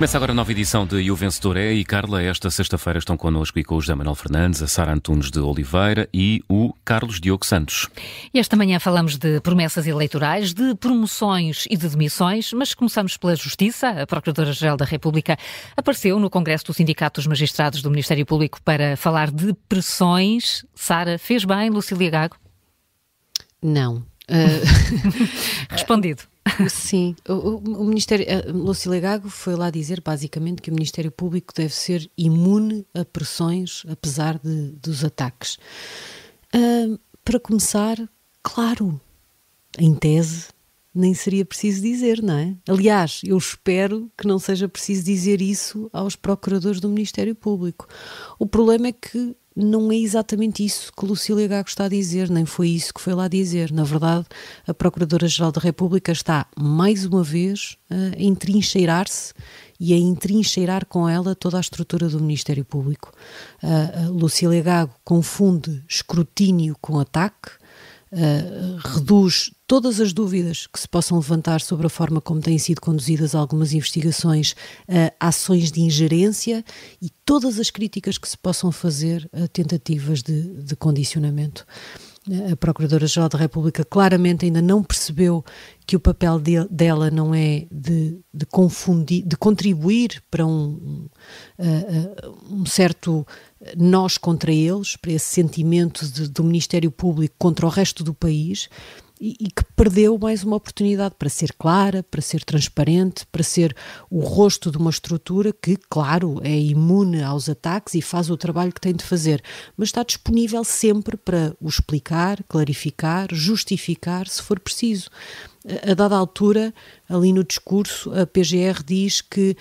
Começa agora a nova edição de o Vencedor é e Carla, esta sexta-feira estão connosco e com o José Manuel Fernandes, a Sara Antunes de Oliveira e o Carlos Diogo Santos. E esta manhã falamos de promessas eleitorais, de promoções e de demissões, mas começamos pela Justiça. A Procuradora-Geral da República apareceu no Congresso do Sindicato dos Magistrados do Ministério Público para falar de pressões. Sara, fez bem, Lucília Gago? Não. Uh... Respondido. Sim, o, o Ministério, Lucília Gago foi lá dizer basicamente que o Ministério Público deve ser imune a pressões, apesar de, dos ataques. Uh, para começar, claro, em tese, nem seria preciso dizer, não é? Aliás, eu espero que não seja preciso dizer isso aos procuradores do Ministério Público. O problema é que não é exatamente isso que Lucília Gago está a dizer, nem foi isso que foi lá dizer. Na verdade, a Procuradora-Geral da República está, mais uma vez, a entrincheirar-se e a entrincheirar com ela toda a estrutura do Ministério Público. Lucília Gago confunde escrutínio com ataque, uh, reduz todas as dúvidas que se possam levantar sobre a forma como têm sido conduzidas algumas investigações, uh, ações de ingerência e todas as críticas que se possam fazer a tentativas de, de condicionamento. A Procuradora-Geral da República claramente ainda não percebeu que o papel de, dela não é de, de, confundir, de contribuir para um, uh, um certo nós contra eles, para esse sentimento de, do Ministério Público contra o resto do país, e, e, que perdeu mais uma oportunidade para ser clara, para ser transparente, para ser o rosto de uma estrutura que, claro, é imune aos ataques e faz o trabalho que tem de fazer, mas está disponível sempre para o explicar, clarificar, justificar, se for preciso. A dada altura, ali no discurso, a PGR diz que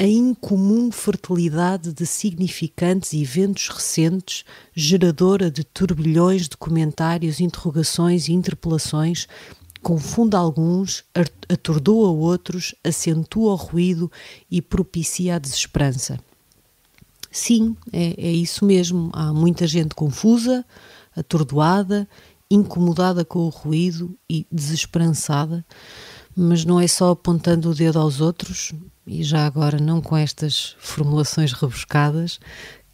a incomum fertilidade de significantes eventos recentes, geradora de turbilhões de comentários, interrogações e interpelações, confunde alguns, atordoa outros, acentua o ruído e propicia a desesperança. Sim, é, é isso mesmo. Há muita gente confusa, atordoada, incomodada com o ruído e desesperançada, mas não é só apontando o dedo aos outros, e já agora não com estas formulações rebuscadas,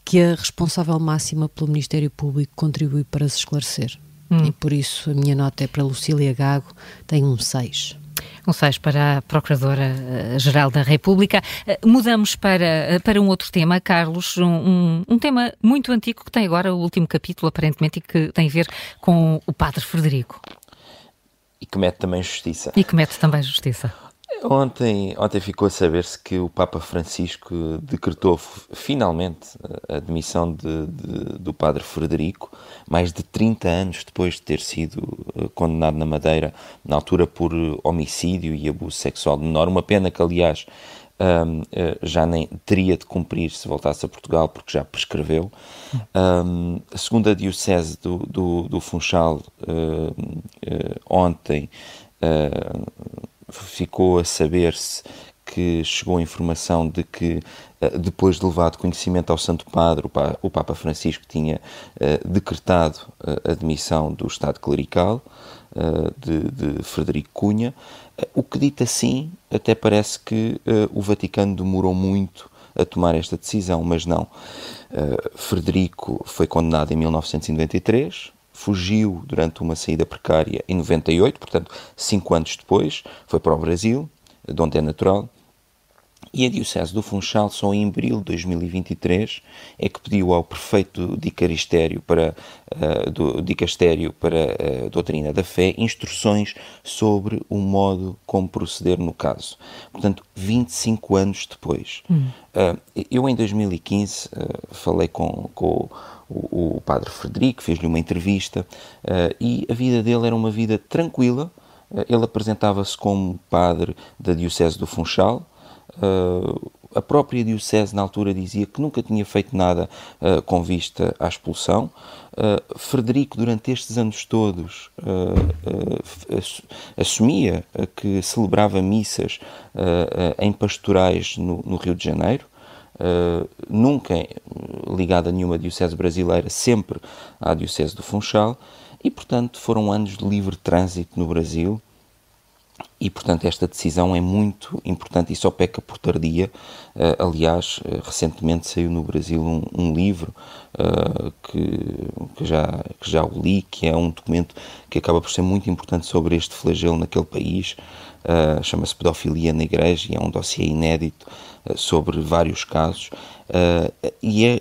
que a responsável máxima pelo Ministério Público contribui para se esclarecer. Hum. E por isso a minha nota é para Lucília Gago, tem um 6. Um 6 para a Procuradora-Geral da República. Eh, mudamos para, eh, para um outro tema, Carlos, um, um, tema muito antigo que tem agora o último capítulo, aparentemente, e que tem a ver com o Padre Frederico. E que mete também justiça. E que mete também justiça. Ontem, ontem ficou a saber-se que o Papa Francisco decretou finalmente a demissão de, de, do Padre Frederico, mais de 30 anos depois de ter sido eh, condenado na Madeira, na altura por homicídio e abuso sexual de menor. Uma pena que, aliás, um, eh, já nem teria de cumprir se voltasse a Portugal, porque já prescreveu. Um, a segunda Diocese do, do, do Funchal, uh, ontem, uh, ficou a saber-se que chegou a informação de que, eh, depois de levado conhecimento ao Santo Padre, o Papa Francisco tinha uh, decretado a admissão do Estado clerical de, de, Frederico Cunha, o que dito assim, até parece que o Vaticano demorou muito a tomar esta decisão, mas não. Frederico foi condenado em 1993, fugiu durante uma saída precária em 98, portanto, cinco anos depois, foi para o Brasil, de onde é natural, e a Diocese do Funchal, só em abril de 2023, é que pediu ao prefeito do Dicastério para, uh, do Dicastério para a doutrina da fé instruções sobre o modo como proceder no caso. Portanto, 25 anos depois. Hum. Uh, eu, em 2015, uh, falei com, com o, o padre Frederico, fez-lhe uma entrevista uh, e a vida dele era uma vida tranquila. Uh, ele apresentava-se como padre da Diocese do Funchal. Uh, a própria Diocese, na altura, dizia que nunca tinha feito nada com vista à expulsão. Frederico, durante estes anos todos, assumia que celebrava missas em pastorais no, no Rio de Janeiro. Uh, nunca ligada a nenhuma diocese brasileira, sempre à diocese do Funchal, e portanto foram anos de livre trânsito no Brasil, e, portanto, esta decisão é muito importante e só peca por tardia. Uh, aliás, uh, recentemente saiu no Brasil um, um livro uh, que, que, já, que já o li, que é um documento que acaba por ser muito importante sobre este flagelo naquele país. Chama-se Pedofilia na Igreja e é um dossiê inédito sobre vários casos. e é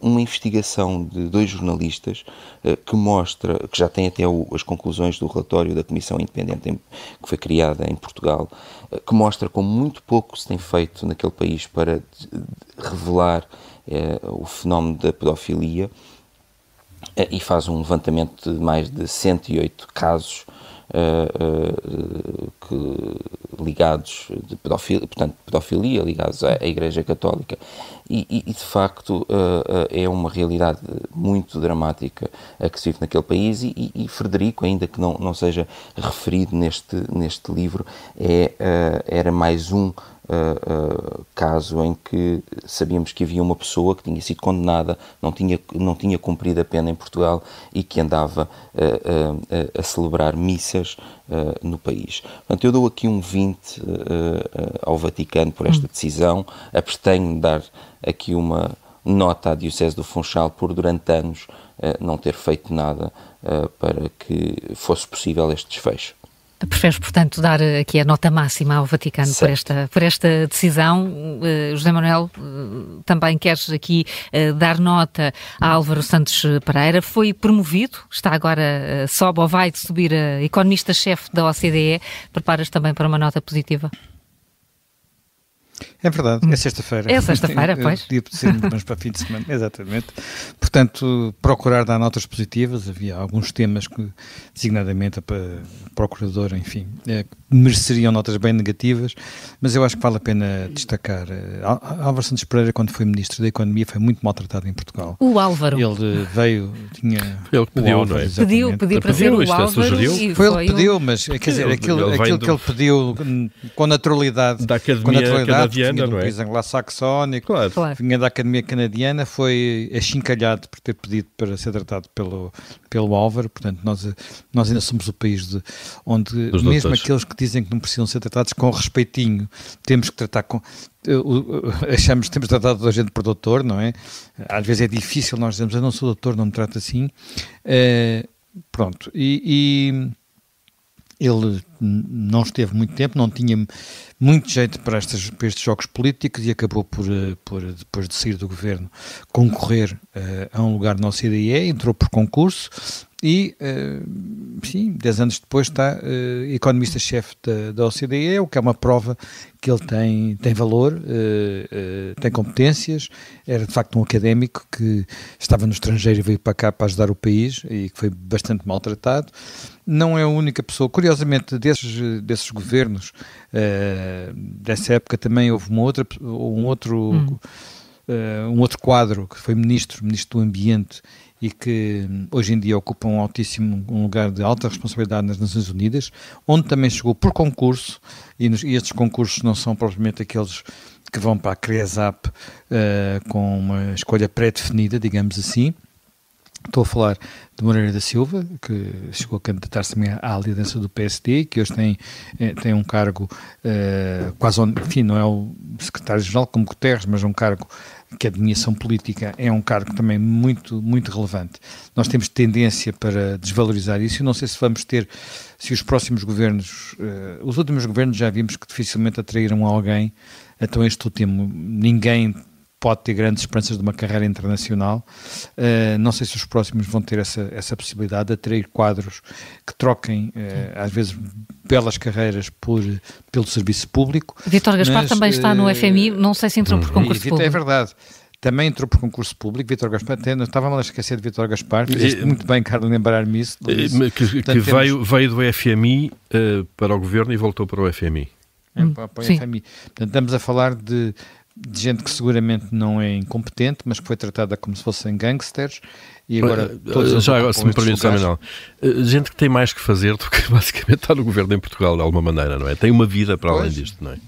uma investigação de dois jornalistas uh, que mostra, que já tem até as conclusões do relatório da Comissão Independente que foi criada em Portugal, uh, que mostra como muito pouco se tem feito naquele país para revelar o fenómeno da pedofilia e faz um levantamento de mais de 108 casos que, ligados de pedofilia, portanto, pedofilia ligados à, à Igreja Católica. E, e, e de facto é uma realidade muito dramática a que se vive naquele país e, e, Frederico, ainda que não, não seja referido neste, neste livro, é, era mais um uh, uh, caso em que sabíamos que havia uma pessoa que tinha sido condenada, não tinha, não tinha cumprido a pena em Portugal e que andava uh, a celebrar missas no país. Portanto, eu dou aqui um 20 ao Vaticano por esta hum. decisão, abstenho de dar aqui uma nota à Diocese do Funchal por durante anos não ter feito nada para que fosse possível este desfecho. Preferes, portanto, dar aqui a nota máxima ao Vaticano por esta, por esta decisão. Uh, José Manuel, uh, também queres aqui uh, dar nota a Álvaro Santos Pereira. Foi promovido, está agora, sobe ou vai subir a economista-chefe da OCDE. Preparas também para uma nota positiva? É verdade, é sexta-feira. É sexta-feira, pois. Podia ser, mas para fim de semana, exatamente. Portanto, procurar dar notas positivas, havia alguns temas que, designadamente para procurador, enfim, é, mereceriam notas bem negativas, mas eu acho que vale a pena destacar. Eh, Álvaro Santos Pereira, quando foi Ministro da Economia, foi muito maltratado em Portugal. O Álvaro. Ele veio, tinha... Foi ele que pediu, Álvaro, não é? Pediu, pediu para ser o Álvaro. Sugeriu. Foi ele que pediu, mas quer dizer, aquilo, aquilo que ele pediu com naturalidade, da Academia com naturalidade, Canadiana, não é? país anglo-saxónico, claro. claro. vinha da Academia Canadiana, foi achincalhado por ter pedido para ser tratado pelo, pelo Álvaro, portanto nós, nós ainda somos o país de, onde mesmo doutores. aqueles que dizem que não precisam ser tratados com respeitinho, temos que tratar com. Achamos que temos tratado toda a gente por doutor, não é? Às vezes é difícil nós dizemos, eu não sou doutor, não me trata assim. Uh, pronto, e, e ele não esteve muito tempo, não tinha muito jeito para, estes, para estes jogos políticos e acabou por, eh, por, depois de sair do governo, concorrer uh, a um lugar na OCDE, entrou por concurso e, uh, sim, dez anos depois está uh, economista-chefe da, da OCDE, o que é uma prova que ele tem, tem valor, uh, tem competências, era de facto um académico que estava no estrangeiro e veio para cá para ajudar o país e que foi bastante maltratado. Não é a única pessoa, curiosamente, desses, desses governos, dessa época também houve uma outra, um outro... Hum. um outro quadro que foi ministro, ministro do Ambiente e que hum, hoje em dia ocupa um altíssimo um lugar de alta responsabilidade nas Nações Unidas, onde também chegou por concurso, e, nos, e estes concursos não são propriamente aqueles que vão para a CREASAP uh, com uma escolha pré-definida, digamos assim. Estou a falar de Moreira da Silva, que chegou a candidatar-se à liderança do PSD, que hoje tem, eh, tem um cargo uh, quase, enfim, não é o secretário-geral como Guterres, mas um cargo que a dominação política é um cargo também muito, muito relevante. Nós temos tendência para desvalorizar isso e não sei se vamos ter, se os próximos governos, uh, os últimos governos já vimos que dificilmente atraíram alguém, então este último, ninguém pode ter grandes esperanças de uma carreira internacional. Uh, não sei se os próximos vão ter essa, essa possibilidade de atrair quadros que troquem, uh, às vezes, belas carreiras por, pelo serviço público. Vitor Gaspar mas, também está no FMI, não sei se entrou por concurso e, público. É verdade. Também entrou por concurso público, Vitor Gaspar, estava a esquecer de Vitor Gaspar, fizeste muito bem, Carlos, lembrar-me isso. Que, que Portanto, veio, temos... veio do FMI uh, para o governo e voltou para o FMI. É, para, para o FMI. Portanto, estamos a falar de de gente que seguramente não é incompetente, mas que foi tratada como se fossem gangsters e agora todos já agora, se me permite, não. Eh, gente que tem mais que fazer do que basicamente estar no governo em Portugal de alguma maneira, não é? Tem uma vida para pois. além disto, não é?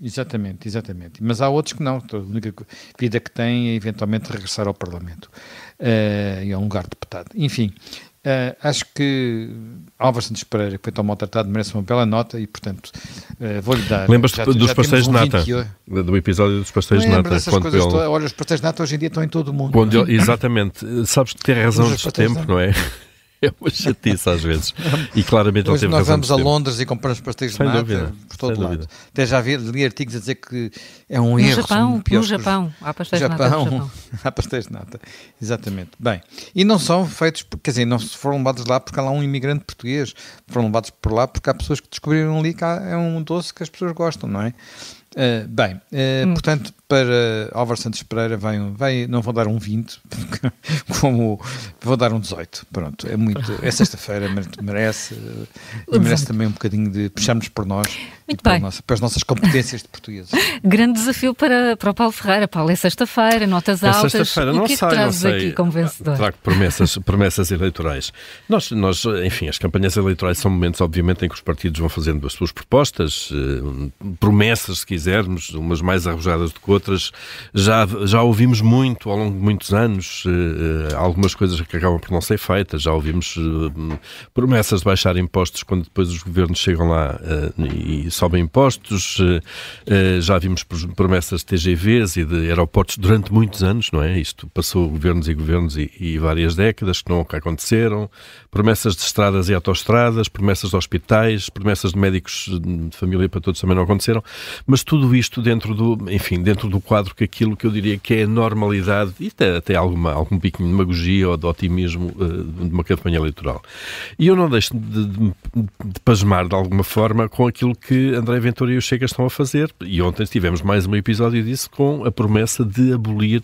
Exatamente, exatamente. Mas há outros que não. A única vida que têm é eventualmente regressar ao Parlamento uh, e a um lugar de deputado. Enfim, Uh, acho que Álvaro Santos Pereira, que foi tão maltratado, merece uma bela nota e, portanto, uh, vou-lhe dar. Lembras-te dos já pastéis de nata? 28. Do episódio dos pastéis de nata? Quando ele... Olha, os pastéis de nata hoje em dia estão em todo o mundo. Ele... exatamente. Sabes que tem razão de tempo, não é? É uma chatice às vezes. E claramente Hoje ele nós vamos a Londres e compramos pastéis de nata dúvida, por todo lado. Dúvida. Até já vi, li artigos a dizer que é um no erro. Japão, no Japão, há pastéis Japão, de nata. Japão. há pastéis de nata, exatamente. Bem, e não são feitos, quer dizer, não foram levados lá porque há lá um imigrante português, foram levados por lá porque há pessoas que descobriram ali que é um doce que as pessoas gostam, não é? Uh, bem, uh, hum. portanto, para Álvaro Santos Pereira vai, vai, não vou dar um 20, como vou dar um 18. Pronto, é muito. É sexta-feira, merece, e merece também um bocadinho de puxarmos por nós muito bem. Nossa, para as nossas competências de português. Grande desafio para, para o Paulo Ferreira. Paulo, é sexta-feira, notas é altas. Sexta-feira, não o que é sei, que trazes sei. aqui como vencedor? Trago promessas, promessas eleitorais. Nós, nós, enfim, as campanhas eleitorais são momentos, obviamente, em que os partidos vão fazendo as suas propostas, eh, promessas, se quisermos, umas mais arrojadas do que outras. Já, já ouvimos muito ao longo de muitos anos, eh, eh, algumas coisas que acabam por não ser feitas. Já ouvimos promessas de baixar impostos quando depois os governos chegam lá e sobem impostos, eh, eh, já vimos promessas de TGVs e de aeroportos durante muitos anos, não é? Isto passou governos e governos e, e várias décadas que nunca aconteceram. Promessas de estradas e autoestradas, promessas de hospitais, promessas de médicos de família para todos também não aconteceram. Mas tudo isto dentro do, enfim, dentro do quadro que aquilo que eu diria que é a normalidade e até, até alguma, algum piquinho de demagogia ou de otimismo uh, de uma campanha eleitoral. E eu não deixo de, de, de pasmar de alguma forma com aquilo que André Ventura e o Chega estão a fazer. E ontem tivemos mais um episódio disso com a promessa de abolir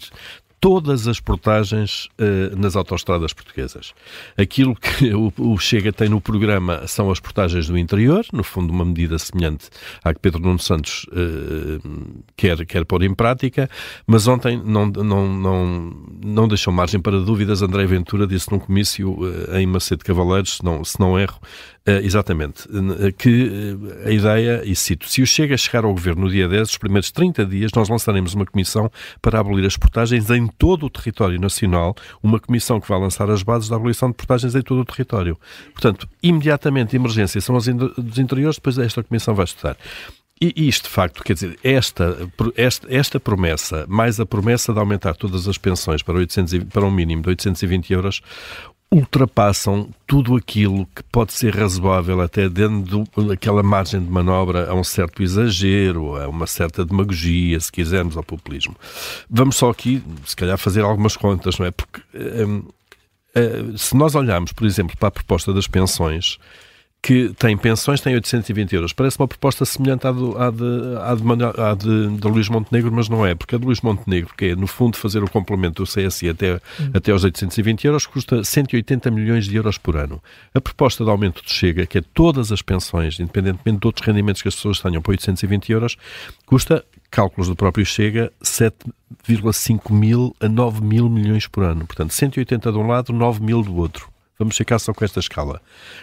todas as portagens uh, nas autoestradas portuguesas. Aquilo que o, o, Chega tem no programa são as portagens do interior, no fundo uma medida semelhante à que Pedro Nuno Santos uh, quer, quer pôr em prática, mas ontem não, não, não, não deixou margem para dúvidas. André Ventura disse num comício uh, em Macedo Cavaleiros, se não, se não erro, exatamente. Que a ideia, e cito, se o Chega chegar ao governo no dia 10, os primeiros 30 dias, nós lançaremos uma comissão para abolir as portagens em todo o território nacional, uma comissão que vai lançar as bases da abolição de portagens em todo o território. Portanto, imediatamente, emergência são as dos interiores, depois esta comissão vai estudar. E isto, de facto, quer dizer, esta, esta, esta promessa, mais a promessa de aumentar todas as pensões para, 800, para um mínimo de 820 euros, ultrapassam tudo aquilo que pode ser razoável até dentro daquela margem de manobra a um certo exagero, a uma certa demagogia, se quisermos, ao populismo. Vamos só aqui, se calhar, fazer algumas contas, não é? Porque hum, hum, se nós olharmos, por exemplo, para a proposta das pensões, que tem pensões, tem 820 euros. Parece uma proposta semelhante à, do, à, de, à, de, à de, de Luís Montenegro, mas não é, porque a de Luís Montenegro, que é, no fundo, fazer o complemento do CSI até, hum. até aos 820 euros, custa 180 milhões de euros por ano. A proposta de aumento do Chega, que é todas as pensões, independentemente de outros rendimentos que as pessoas tenham, para 820 euros, custa, cálculos do próprio Chega, 7,5 mil a 9 mil milhões por ano. Portanto, 180 de um lado, 9 mil do outro. Vamos ficar só com esta escala.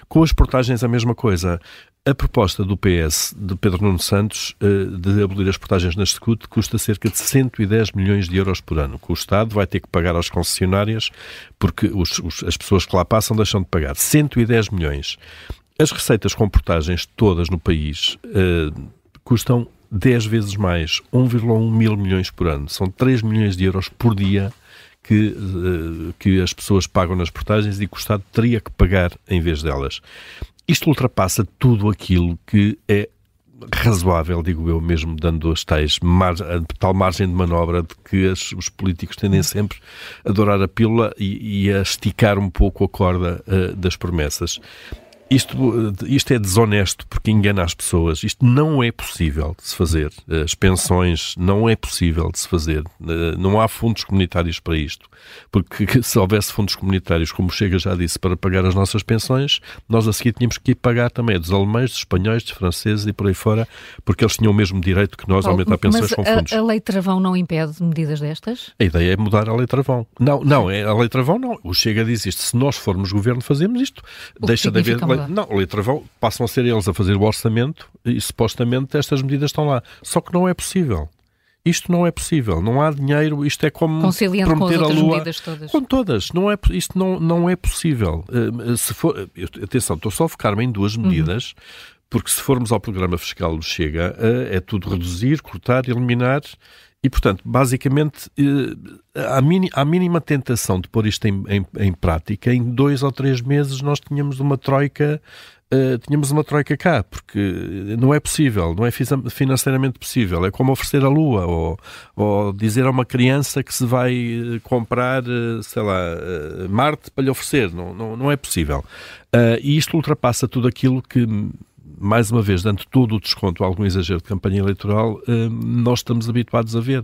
Com as portagens, a mesma coisa. A proposta do PS, de Pedro Nuno Santos, eh, de abolir as portagens na SCUT, custa cerca de 110 milhões de euros por ano, que o Estado vai ter que pagar às concessionárias, porque os, os, as pessoas que lá passam deixam de pagar. 110 milhões. As receitas com portagens todas no país uh, custam 10 vezes mais, 1,1 mil milhões por ano. São 3 milhões de euros por dia que, eh, que as pessoas pagam nas portagens e que o Estado teria que pagar em vez delas. Isto ultrapassa tudo aquilo que é razoável, digo eu mesmo, dando as tais mar, tal margem de manobra de que as, os políticos tendem sempre a dourar a pílula e, e a esticar um pouco a corda uh, das promessas. Isto, isto é desonesto porque engana as pessoas. Isto não é possível de se fazer. As pensões não é possível de se fazer. Eh, não há fundos comunitários para isto. Porque se houvesse fundos comunitários, como o Chega já disse, para pagar as nossas pensões, nós a seguir tínhamos que ir pagar também dos alemães, dos espanhóis, dos franceses e por aí fora, porque eles tinham o mesmo direito que nós a aumentar pensões com fundos. A, a lei travão não impede medidas destas? A ideia é mudar a lei travão. Não, não, é a lei travão não. O Chega diz isto. Se nós formos governo, fazemos isto. O Deixa de haver lei. Não, a lei travão passam a ser eles a fazer o orçamento e supostamente estas medidas estão lá. Só que não é possível. Isto não é possível, não há dinheiro, isto é como Conciliando prometer com a lua. Todas. Com todas, não é, isto não, não é possível. Uh, se for, atenção, estou só a focar-me em duas uhum. medidas, uhum. porque se formos ao programa fiscal do Chega, uh, é tudo reduzir, cortar, eliminar. E, portanto, basicamente, a eh, mínima tentação de pôr isto em, em, em prática, em dois ou três meses nós tínhamos uma troika Uh, tínhamos uma troika cá, porque não é possível, não é financeiramente possível. É como oferecer a lua ou, ou dizer a uma criança que se vai eh, comprar, sei lá, Marte para lhe oferecer. Não, não, não é possível. E isto ultrapassa tudo aquilo que mais uma vez, dando todo o desconto a algum exagero de campanha eleitoral, eh, nós estamos habituados a ver.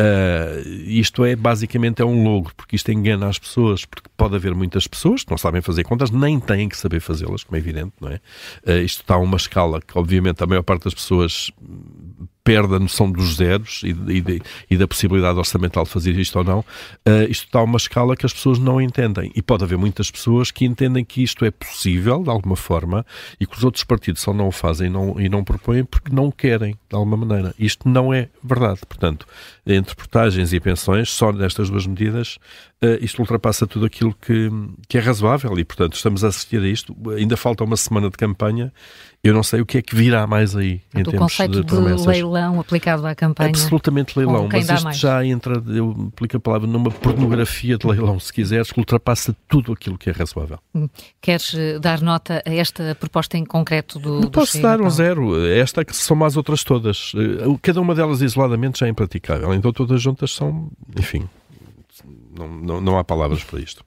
Uh, isto é, basicamente, é um logro, porque isto engana as pessoas, porque pode haver muitas pessoas que não sabem fazer contas, nem têm que saber fazê-las, como é evidente, não é? Uh, isto está a uma escala que, obviamente, a maior parte das pessoas perde a noção dos zeros e, e, e, da possibilidade orçamental de fazer isto ou não, uh, isto está uma escala que as pessoas não entendem. E pode haver muitas pessoas que entendem que isto é possível, de alguma forma, e que os outros partidos só não o fazem e não, e não propõem porque não querem, de alguma maneira. Isto não é verdade. Portanto, entre portagens e pensões, só nestas duas medidas, isto ultrapassa tudo aquilo que, que é razoável e, portanto, estamos a assistir a isto. Ainda falta uma semana de campanha. Eu não sei o que é que virá mais aí em o termos conceito de promessas. de leilão aplicado à campanha. Absolutamente leilão, mas isto mais? já entra, eu aplico a palavra, numa pornografia de leilão, se quiseres, que ultrapassa tudo aquilo que é razoável. Hum. Queres eh, dar nota a esta proposta em concreto do Não posso dar um zero. Esta que são as outras todas. Eh, cada uma delas isoladamente já é impraticável. Então todas juntas são, enfim, não, não, não há palavras para isto.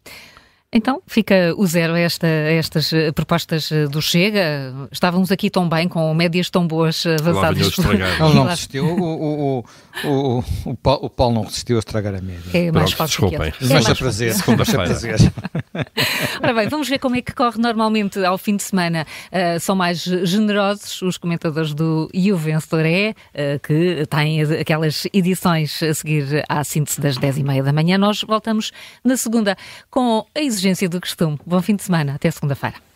Então, fica o zero a, esta, a estas eh, propostas eh, do Chega. Estávamos aqui tão bem, com médias tão boas eh, avançadas. Ele não resistiu. O, o, o, o, o, Paulo, o Paulo não resistiu a estragar a média. É mais Pronto, fácil desculpem. que é mais a prazer. prazer. Ora bem, vamos ver como é que corre normalmente ao fim de semana. Uh, são mais generosos os comentadores do E o Vencedor é, uh, que têm aquelas edições a seguir à síntese das 10h30 da manhã. Nós voltamos na segunda com a exigência do costume. Bom fim de semana. Até segunda-feira.